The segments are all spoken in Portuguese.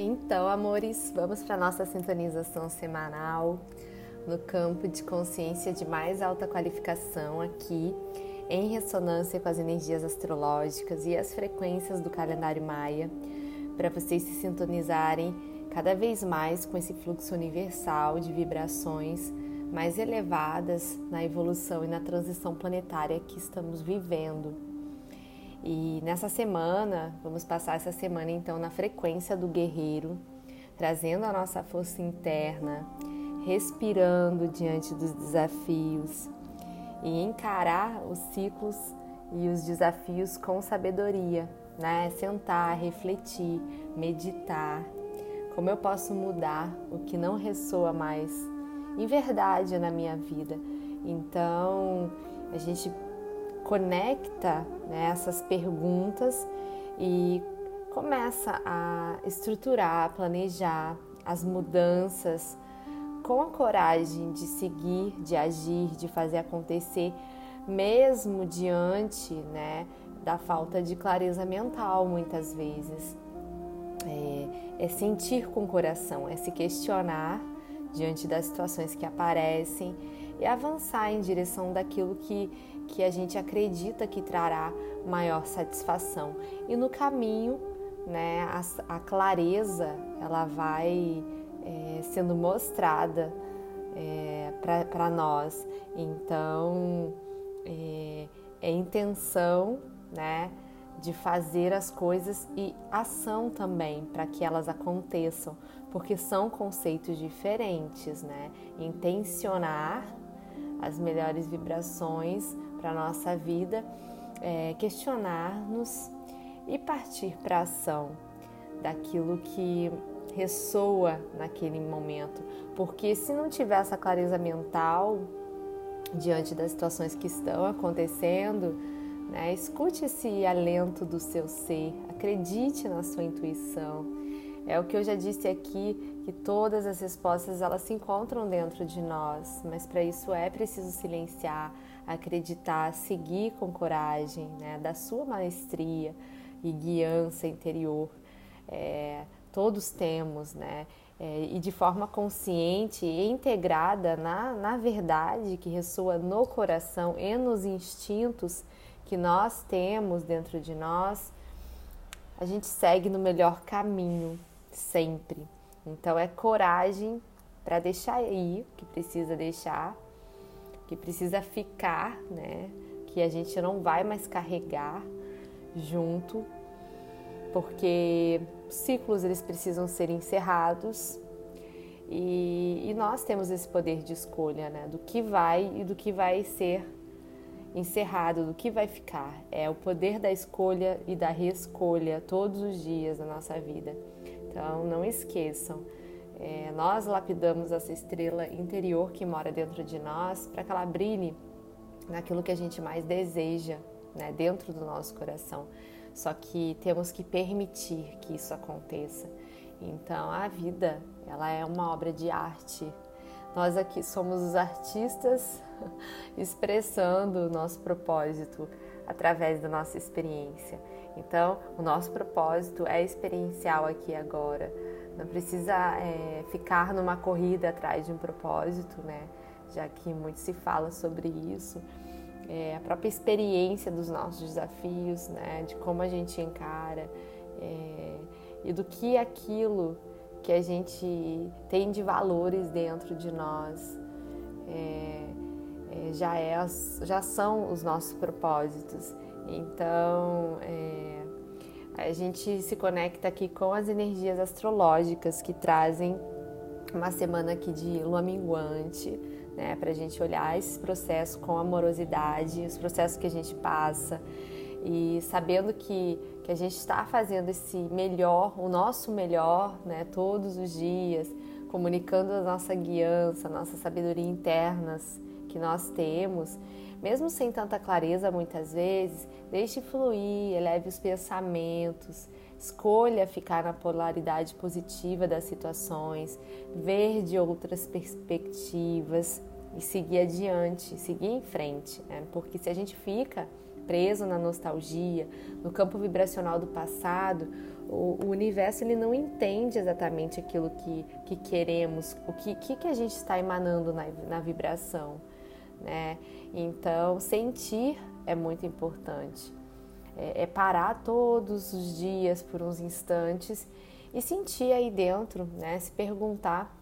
Então, amores, vamos para nossa sintonização semanal no campo de consciência de mais alta qualificação aqui, em ressonância com as energias astrológicas e as frequências do calendário maia, para vocês se sintonizarem cada vez mais com esse fluxo universal de vibrações mais elevadas na evolução e na transição planetária que estamos vivendo. E nessa semana, vamos passar essa semana então na frequência do guerreiro, trazendo a nossa força interna, respirando diante dos desafios e encarar os ciclos e os desafios com sabedoria, né? Sentar, refletir, meditar. Como eu posso mudar o que não ressoa mais em verdade na minha vida? Então, a gente conecta né, essas perguntas e começa a estruturar, a planejar as mudanças com a coragem de seguir, de agir, de fazer acontecer, mesmo diante né, da falta de clareza mental, muitas vezes. É, é sentir com o coração, é se questionar diante das situações que aparecem e avançar em direção daquilo que que a gente acredita que trará maior satisfação. E no caminho, né, a, a clareza ela vai é, sendo mostrada é, para nós. Então, é, é intenção, né? de fazer as coisas e ação também para que elas aconteçam, porque são conceitos diferentes, né? Intencionar as melhores vibrações para a nossa vida, é, questionar-nos e partir para a ação daquilo que ressoa naquele momento. Porque se não tiver essa clareza mental diante das situações que estão acontecendo, né, escute esse alento do seu ser, acredite na sua intuição. É o que eu já disse aqui, que todas as respostas elas se encontram dentro de nós, mas para isso é preciso silenciar, acreditar, seguir com coragem, né, da sua maestria e guiança interior. É, todos temos, né? É, e de forma consciente e integrada na, na verdade que ressoa no coração e nos instintos que nós temos dentro de nós, a gente segue no melhor caminho, sempre. Então é coragem para deixar ir, que precisa deixar, que precisa ficar, né? Que a gente não vai mais carregar junto, porque ciclos eles precisam ser encerrados e, e, nós temos esse poder de escolha, né? Do que vai e do que vai ser encerrado, do que vai ficar. É o poder da escolha e da reescolha todos os dias da nossa vida. Então não esqueçam é, nós lapidamos essa estrela interior que mora dentro de nós para que ela brilhe naquilo que a gente mais deseja, né, dentro do nosso coração. Só que temos que permitir que isso aconteça. Então a vida, ela é uma obra de arte. Nós aqui somos os artistas expressando o nosso propósito através da nossa experiência. Então, o nosso propósito é experiencial aqui agora não precisa é, ficar numa corrida atrás de um propósito, né? Já que muito se fala sobre isso. É, a própria experiência dos nossos desafios, né? De como a gente encara é, e do que aquilo que a gente tem de valores dentro de nós é, é, já, é, já são os nossos propósitos. Então, é, a gente se conecta aqui com as energias astrológicas que trazem uma semana aqui de lua minguante, né, para a gente olhar esse processo com amorosidade, os processos que a gente passa e sabendo que, que a gente está fazendo esse melhor, o nosso melhor, né, todos os dias, comunicando a nossa guiança, a nossa sabedoria internas que nós temos mesmo sem tanta clareza muitas vezes, deixe fluir, eleve os pensamentos, escolha ficar na polaridade positiva das situações, ver de outras perspectivas e seguir adiante, seguir em frente, né? porque se a gente fica preso na nostalgia, no campo vibracional do passado, o, o, universo ele não entende exatamente aquilo que, que queremos, o que, que, que a gente está emanando na, na vibração. Né? Então, sentir é muito importante. É, é parar todos os dias por uns instantes e sentir aí dentro, né? Se perguntar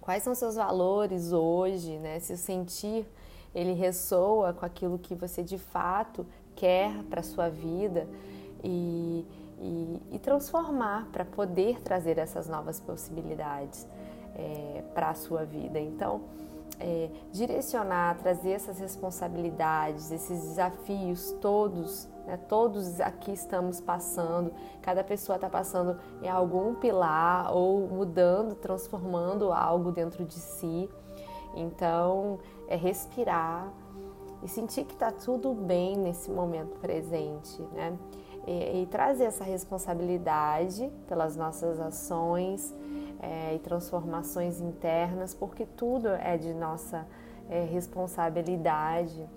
quais são seus valores hoje, né? Se o sentir ele ressoa com aquilo que você de fato quer para sua vida e, e, e transformar para poder trazer essas novas possibilidades é, para a sua vida. Então, é, direcionar, trazer essas responsabilidades, esses desafios todos, né, todos aqui estamos passando, cada pessoa está passando em algum pilar ou mudando, transformando algo dentro de si. Então, é respirar e sentir que está tudo bem nesse momento presente, né? E, e trazer essa responsabilidade pelas nossas ações é, e transformações internas, porque tudo é de nossa é, responsabilidade.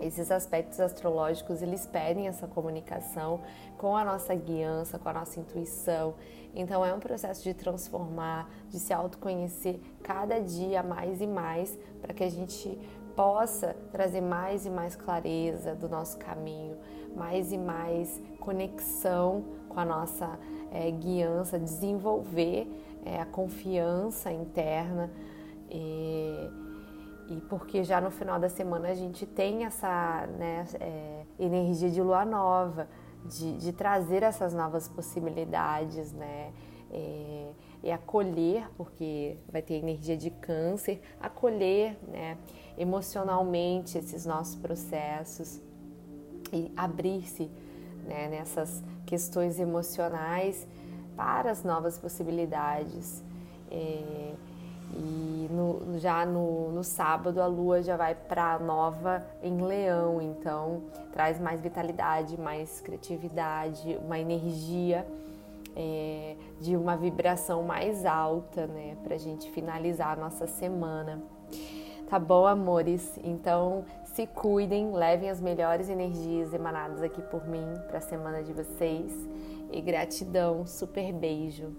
Esses aspectos astrológicos eles pedem essa comunicação com a nossa guiança, com a nossa intuição. Então é um processo de transformar, de se autoconhecer cada dia mais e mais para que a gente possa trazer mais e mais clareza do nosso caminho, mais e mais conexão com a nossa é, guiança, desenvolver é, a confiança interna. E, e, porque já no final da semana a gente tem essa né, é, energia de lua nova, de, de, trazer essas novas possibilidades, né? É, e acolher, porque vai ter energia de câncer, acolher né, emocionalmente esses nossos processos e abrir-se né, nessas questões emocionais para as novas possibilidades. É, e no, já no, no, sábado a lua já vai para nova em leão, então traz mais vitalidade, mais criatividade, uma energia é, de uma vibração mais alta, né, para a gente finalizar a nossa semana. Tá bom, amores? Então se cuidem, levem as melhores energias emanadas aqui por mim para a semana de vocês. E gratidão, super beijo.